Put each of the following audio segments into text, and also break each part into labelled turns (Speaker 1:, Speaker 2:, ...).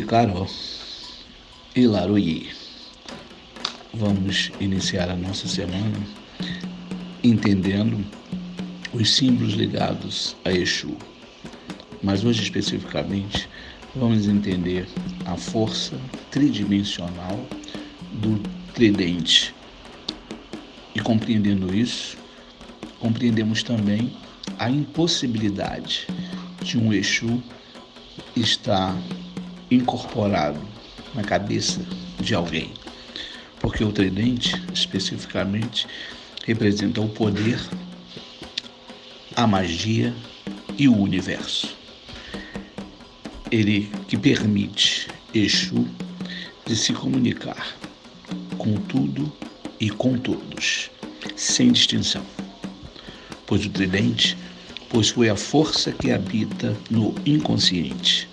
Speaker 1: Carol e Laroyi. Vamos iniciar a nossa semana entendendo os símbolos ligados a Exu. Mas hoje especificamente vamos entender a força tridimensional do tridente. E compreendendo isso, compreendemos também a impossibilidade de um Exu estar incorporado na cabeça de alguém. Porque o tridente, especificamente, representa o poder, a magia e o universo. Ele que permite Exu de se comunicar com tudo e com todos, sem distinção. Pois o tridente possui a força que habita no inconsciente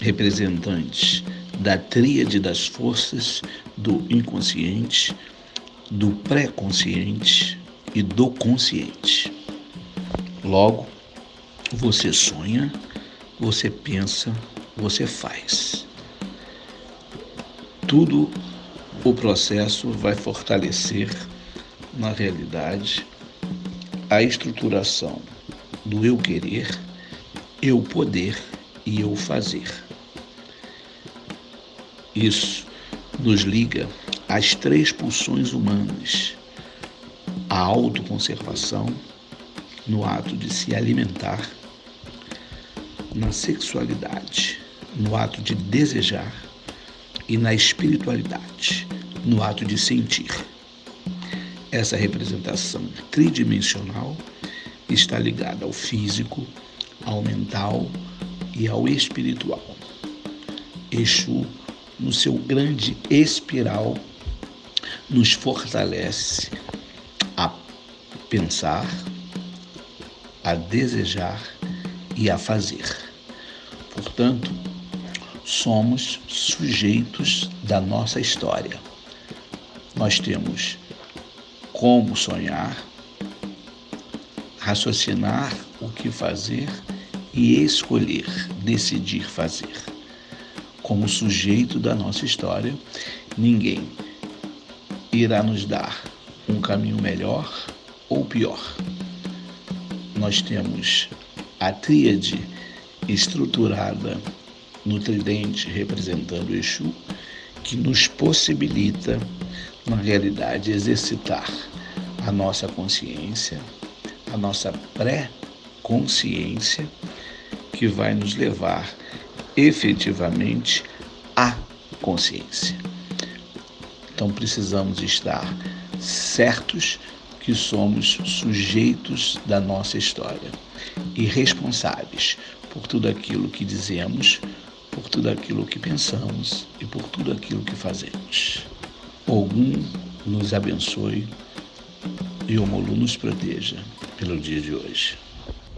Speaker 1: representantes da tríade das forças do inconsciente, do pré-consciente e do consciente. Logo, você sonha, você pensa, você faz. Tudo o processo vai fortalecer na realidade a estruturação do eu querer, eu poder e eu fazer. Isso nos liga às três pulsões humanas: a autoconservação, no ato de se alimentar, na sexualidade, no ato de desejar, e na espiritualidade, no ato de sentir. Essa representação tridimensional está ligada ao físico, ao mental e ao espiritual. Exu no seu grande espiral, nos fortalece a pensar, a desejar e a fazer. Portanto, somos sujeitos da nossa história. Nós temos como sonhar, raciocinar o que fazer e escolher, decidir fazer como sujeito da nossa história, ninguém irá nos dar um caminho melhor ou pior. Nós temos a tríade estruturada no tridente representando o Exu, que nos possibilita, na realidade, exercitar a nossa consciência, a nossa pré-consciência, que vai nos levar efetivamente a consciência. Então precisamos estar certos que somos sujeitos da nossa história e responsáveis por tudo aquilo que dizemos, por tudo aquilo que pensamos e por tudo aquilo que fazemos. Ogum nos abençoe e o Molu nos proteja pelo dia de hoje.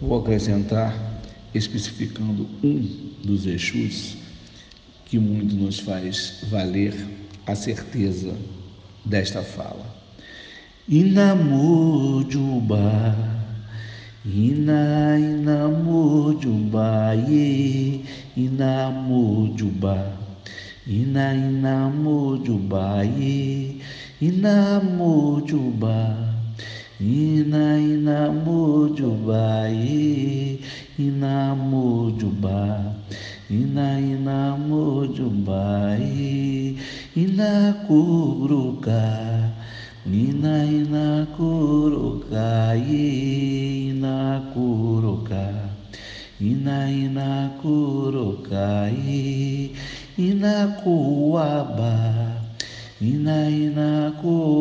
Speaker 1: Vou acrescentar especificando um dos Exus que muito nos faz valer a certeza desta fala. Inamujubá, Ina Inamujubá, Ye Inamujubá, Ina Inamujubá, Ye Inamujubá. Ina Inamujubá, Inamujubá, Ina Inamujubá, Inakuruka, Ina Inakuruka, Inakuruka, Ina Inakuruka, Inakuaba, Ina Inakuaba, Inakuaba, Ina Inakuaba,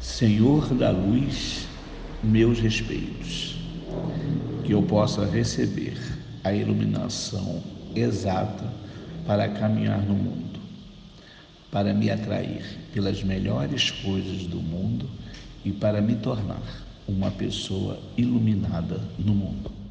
Speaker 1: Senhor da luz, meus respeitos, que eu possa receber a iluminação exata para caminhar no mundo, para me atrair pelas melhores coisas do mundo e para me tornar uma pessoa iluminada no mundo.